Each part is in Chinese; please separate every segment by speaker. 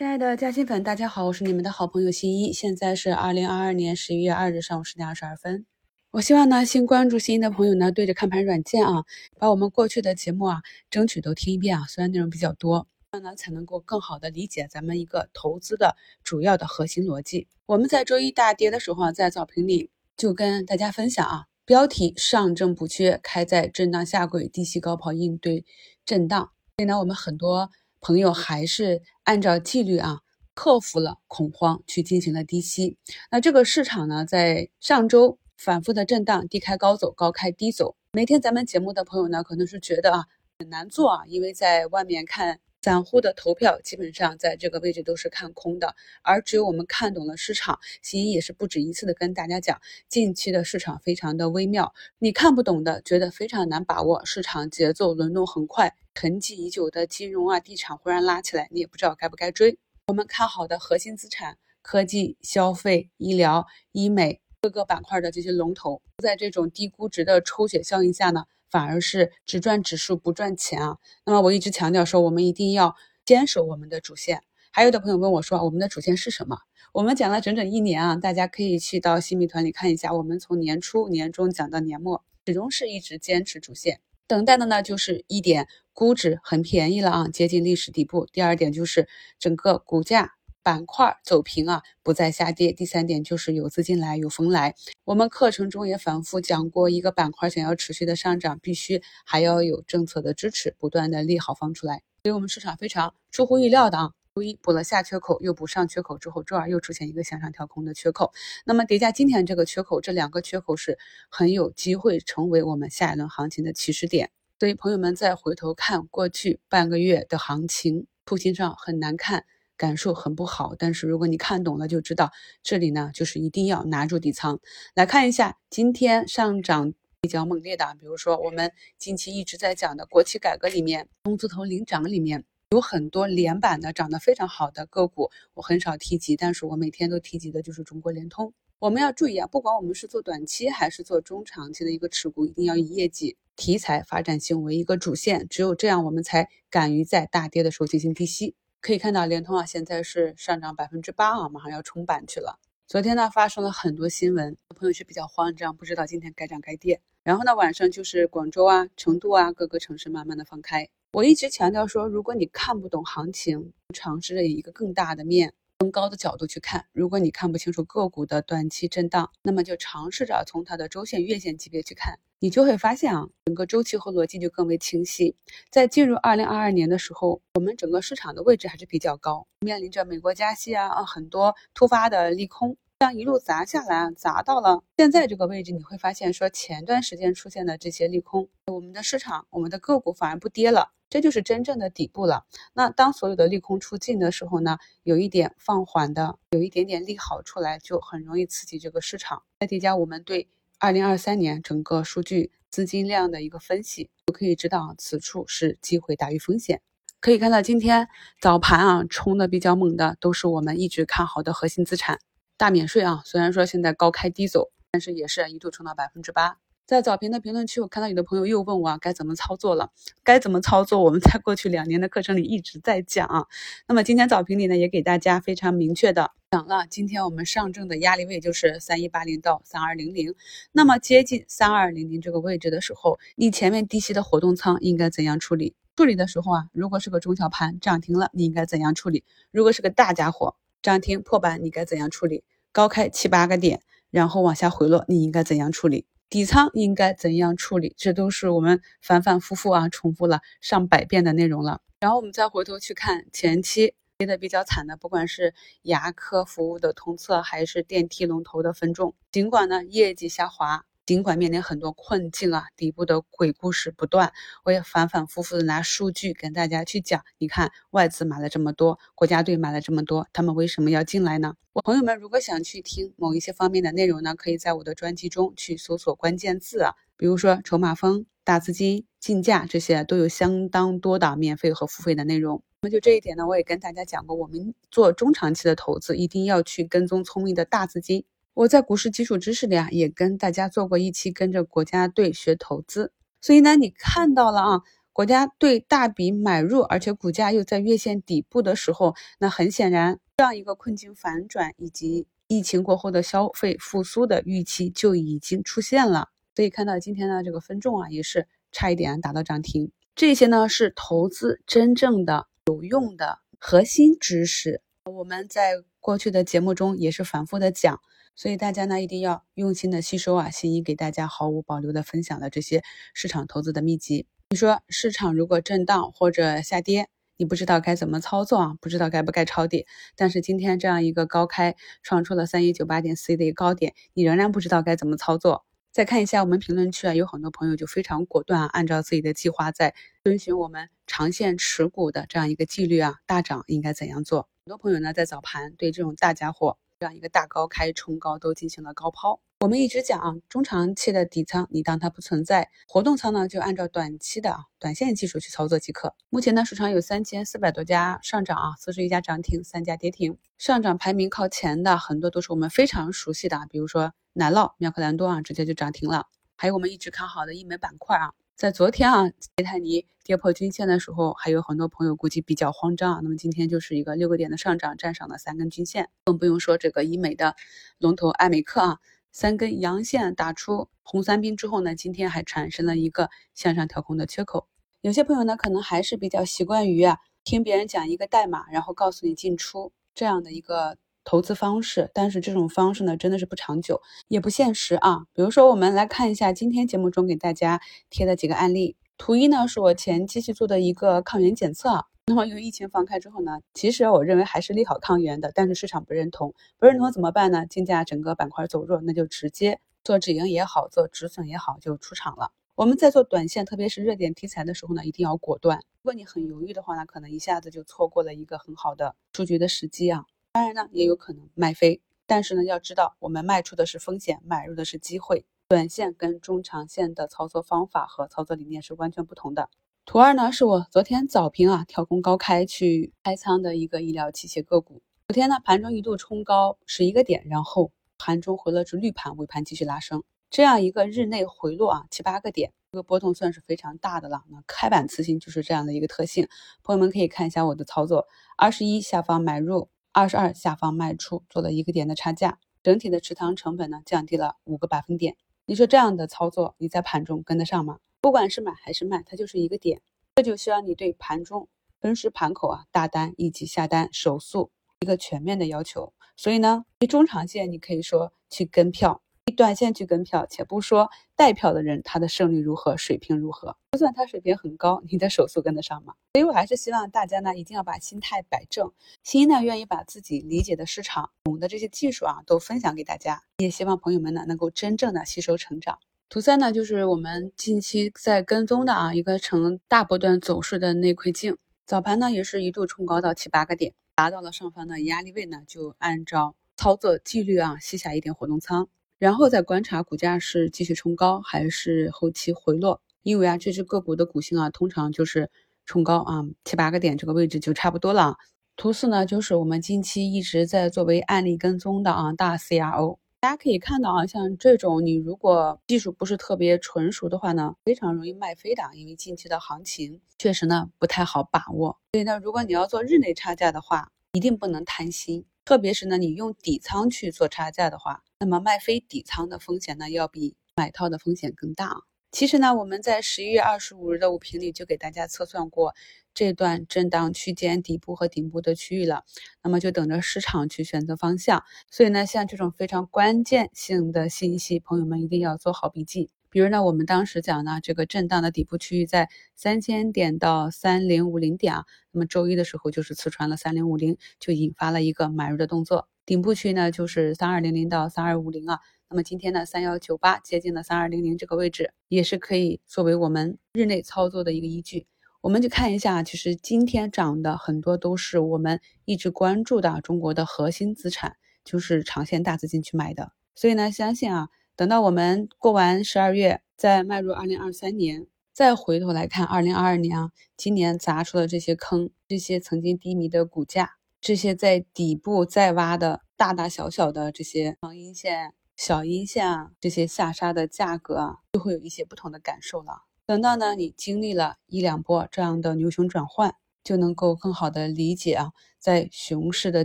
Speaker 1: 亲爱的嘉兴粉，大家好，我是你们的好朋友新一。现在是二零二二年十一月二日上午十点二十二分。我希望呢，新关注新一的朋友呢，对着看盘软件啊，把我们过去的节目啊，争取都听一遍啊。虽然内容比较多，这样呢才能够更好的理解咱们一个投资的主要的核心逻辑。我们在周一大跌的时候啊，在早评里就跟大家分享啊，标题上证补缺，开在震荡下轨，低吸高抛应对震荡。所以呢，我们很多朋友还是按照纪律啊，克服了恐慌，去进行了低吸。那这个市场呢，在上周。反复的震荡，低开高走，高开低走。没听咱们节目的朋友呢，可能是觉得啊很难做啊，因为在外面看散户的投票，基本上在这个位置都是看空的，而只有我们看懂了市场。新一也是不止一次的跟大家讲，近期的市场非常的微妙，你看不懂的，觉得非常难把握，市场节奏轮动很快，沉寂已久的金融啊、地产忽然拉起来，你也不知道该不该追。我们看好的核心资产，科技、消费、医疗、医美。各个板块的这些龙头，在这种低估值的抽血效应下呢，反而是只赚指数不赚钱啊。那么我一直强调说，我们一定要坚守我们的主线。还有的朋友问我说，我们的主线是什么？我们讲了整整一年啊，大家可以去到新米团里看一下，我们从年初、年中讲到年末，始终是一直坚持主线。等待的呢，就是一点估值很便宜了啊，接近历史底部。第二点就是整个股价。板块走平啊，不再下跌。第三点就是有资金来，有风来。我们课程中也反复讲过，一个板块想要持续的上涨，必须还要有政策的支持，不断的利好放出来。所以我们市场非常出乎意料的啊，周一补了下缺口，又补上缺口之后，周二又出现一个向上跳空的缺口。那么叠加今天这个缺口，这两个缺口是很有机会成为我们下一轮行情的起始点。所以朋友们再回头看过去半个月的行情，图形上很难看。感受很不好，但是如果你看懂了，就知道这里呢，就是一定要拿住底仓。来看一下今天上涨比较猛烈的，比如说我们近期一直在讲的国企改革里面，中字头领涨里面有很多连板的涨得非常好的个股，我很少提及，但是我每天都提及的就是中国联通。我们要注意啊，不管我们是做短期还是做中长期的一个持股，一定要以业绩、题材、发展性为一个主线，只有这样，我们才敢于在大跌的时候进行低吸。可以看到，联通啊，现在是上涨百分之八啊，马上要冲板去了。昨天呢，发生了很多新闻，朋友是比较慌张，不知道今天该涨该跌。然后呢，晚上就是广州啊、成都啊，各个城市慢慢的放开。我一直强调说，如果你看不懂行情，尝试着以一个更大的面。更高的角度去看，如果你看不清楚个股的短期震荡，那么就尝试着从它的周线、月线级别去看，你就会发现啊，整个周期和逻辑就更为清晰。在进入二零二二年的时候，我们整个市场的位置还是比较高，面临着美国加息啊啊很多突发的利空，这样一路砸下来，砸到了现在这个位置，你会发现说前段时间出现的这些利空，我们的市场、我们的个股反而不跌了。这就是真正的底部了。那当所有的利空出尽的时候呢，有一点放缓的，有一点点利好出来，就很容易刺激这个市场。再叠加我们对二零二三年整个数据资金量的一个分析，就可以知道此处是机会大于风险。可以看到今天早盘啊冲的比较猛的，都是我们一直看好的核心资产，大免税啊，虽然说现在高开低走，但是也是一度冲到百分之八。在早评的评论区，我看到有的朋友又问我，该怎么操作了？该怎么操作？我们在过去两年的课程里一直在讲。那么今天早评里呢，也给大家非常明确的讲了，今天我们上证的压力位就是三一八零到三二零零。那么接近三二零零这个位置的时候，你前面低吸的活动仓应该怎样处理？处理的时候啊，如果是个中小盘涨停了，你应该怎样处理？如果是个大家伙涨停破板，你该怎样处理？高开七八个点，然后往下回落，你应该怎样处理？底仓应该怎样处理？这都是我们反反复复啊，重复了上百遍的内容了。然后我们再回头去看前期跌的比较惨的，不管是牙科服务的同策，还是电梯龙头的分众，尽管呢业绩下滑。尽管面临很多困境啊，底部的鬼故事不断，我也反反复复的拿数据跟大家去讲。你看外资买了这么多，国家队买了这么多，他们为什么要进来呢？我朋友们如果想去听某一些方面的内容呢，可以在我的专辑中去搜索关键字啊，比如说筹码峰、大资金、竞价这些都有相当多的免费和付费的内容。那么就这一点呢，我也跟大家讲过，我们做中长期的投资，一定要去跟踪聪明的大资金。我在股市基础知识里啊，也跟大家做过一期跟着国家队学投资，所以呢，你看到了啊，国家队大笔买入，而且股价又在月线底部的时候，那很显然，这样一个困境反转以及疫情过后的消费复苏的预期就已经出现了。所以看到今天的这个分众啊，也是差一点打到涨停。这些呢是投资真正的有用的核心知识，我们在过去的节目中也是反复的讲。所以大家呢一定要用心的吸收啊，心怡给大家毫无保留的分享了这些市场投资的秘籍。你说市场如果震荡或者下跌，你不知道该怎么操作啊？不知道该不该抄底。但是今天这样一个高开创出了三一九八点四的一个高点，你仍然不知道该怎么操作。再看一下我们评论区啊，有很多朋友就非常果断，按照自己的计划在遵循我们长线持股的这样一个纪律啊，大涨应该怎样做？很多朋友呢在早盘对这种大家伙。这样一个大高开冲高都进行了高抛。我们一直讲啊，中长期的底仓你当它不存在，活动仓呢就按照短期的啊短线技术去操作即可。目前呢，市场有三千四百多家上涨啊，四十一家涨停，三家跌停。上涨排名靠前的很多都是我们非常熟悉的，比如说奶酪、妙可蓝多啊，直接就涨停了。还有我们一直看好的医美板块啊。在昨天啊，迪泰尼跌破均线的时候，还有很多朋友估计比较慌张啊。那么今天就是一个六个点的上涨，站上了三根均线，更不用说这个医美的龙头爱美克啊，三根阳线打出红三兵之后呢，今天还产生了一个向上调控的缺口。有些朋友呢，可能还是比较习惯于啊，听别人讲一个代码，然后告诉你进出这样的一个。投资方式，但是这种方式呢，真的是不长久，也不现实啊。比如说，我们来看一下今天节目中给大家贴的几个案例。图一呢，是我前期去做的一个抗原检测。那么，由于疫情放开之后呢，其实我认为还是利好抗原的，但是市场不认同，不认同怎么办呢？竞价整个板块走弱，那就直接做止盈也好，做止损也好，就出场了。我们在做短线，特别是热点题材的时候呢，一定要果断。如果你很犹豫的话呢，可能一下子就错过了一个很好的出局的时机啊。当然呢，也有可能卖飞，但是呢，要知道我们卖出的是风险，买入的是机会。短线跟中长线的操作方法和操作理念是完全不同的。图二呢，是我昨天早评啊跳空高开去开仓的一个医疗器械个股。昨天呢，盘中一度冲高十一个点，然后盘中回落至绿盘，尾盘继续拉升，这样一个日内回落啊七八个点，这个波动算是非常大的了。那开板次新就是这样的一个特性，朋友们可以看一下我的操作，二十一下方买入。二十二下方卖出，做了一个点的差价，整体的持仓成本呢降低了五个百分点。你说这样的操作，你在盘中跟得上吗？不管是买还是卖，它就是一个点，这就需要你对盘中分时盘口啊、大单以及下单手速一个全面的要求。所以呢，对中长线你可以说去跟票。短线去跟票，且不说带票的人他的胜率如何，水平如何，就算他水平很高，你的手速跟得上吗？所以我还是希望大家呢，一定要把心态摆正，心呢愿意把自己理解的市场、懂的这些技术啊，都分享给大家，也希望朋友们呢能够真正的吸收成长。图三呢，就是我们近期在跟踪的啊，一个呈大波段走势的内窥镜，早盘呢也是一度冲高到七八个点，达到了上方的压力位呢，就按照操作纪律啊，吸下一点活动仓。然后再观察股价是继续冲高还是后期回落，因为啊这只个股的股性啊通常就是冲高啊七八个点这个位置就差不多了。图四呢就是我们近期一直在作为案例跟踪的啊大 CRO，大家可以看到啊像这种你如果技术不是特别纯熟的话呢，非常容易卖飞的，因为近期的行情确实呢不太好把握。所以呢如果你要做日内差价的话，一定不能贪心。特别是呢，你用底仓去做差价的话，那么卖飞底仓的风险呢，要比买套的风险更大。其实呢，我们在十一月二十五日的五评里就给大家测算过这段震荡区间底部和顶部的区域了，那么就等着市场去选择方向。所以呢，像这种非常关键性的信息，朋友们一定要做好笔记。比如呢，我们当时讲呢，这个震荡的底部区域在三千点到三零五零点啊，那么周一的时候就是刺穿了三零五零，就引发了一个买入的动作。顶部区呢就是三二零零到三二五零啊，那么今天呢三幺九八接近了三二零零这个位置，也是可以作为我们日内操作的一个依据。我们就看一下，其实今天涨的很多都是我们一直关注的中国的核心资产，就是长线大资金去买的。所以呢，相信啊。等到我们过完十二月，再迈入二零二三年，再回头来看二零二二年啊，今年砸出的这些坑，这些曾经低迷的股价，这些在底部再挖的大大小小的这些长阴线、小阴线啊，这些下杀的价格啊，就会有一些不同的感受了。等到呢你经历了一两波这样的牛熊转换，就能够更好的理解啊，在熊市的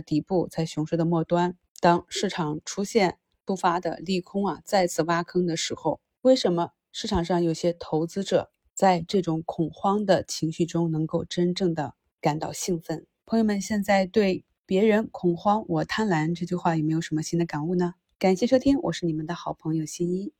Speaker 1: 底部，在熊市的末端，当市场出现突发的利空啊，再次挖坑的时候，为什么市场上有些投资者在这种恐慌的情绪中能够真正的感到兴奋？朋友们，现在对别人恐慌我贪婪这句话有没有什么新的感悟呢？感谢收听，我是你们的好朋友新一。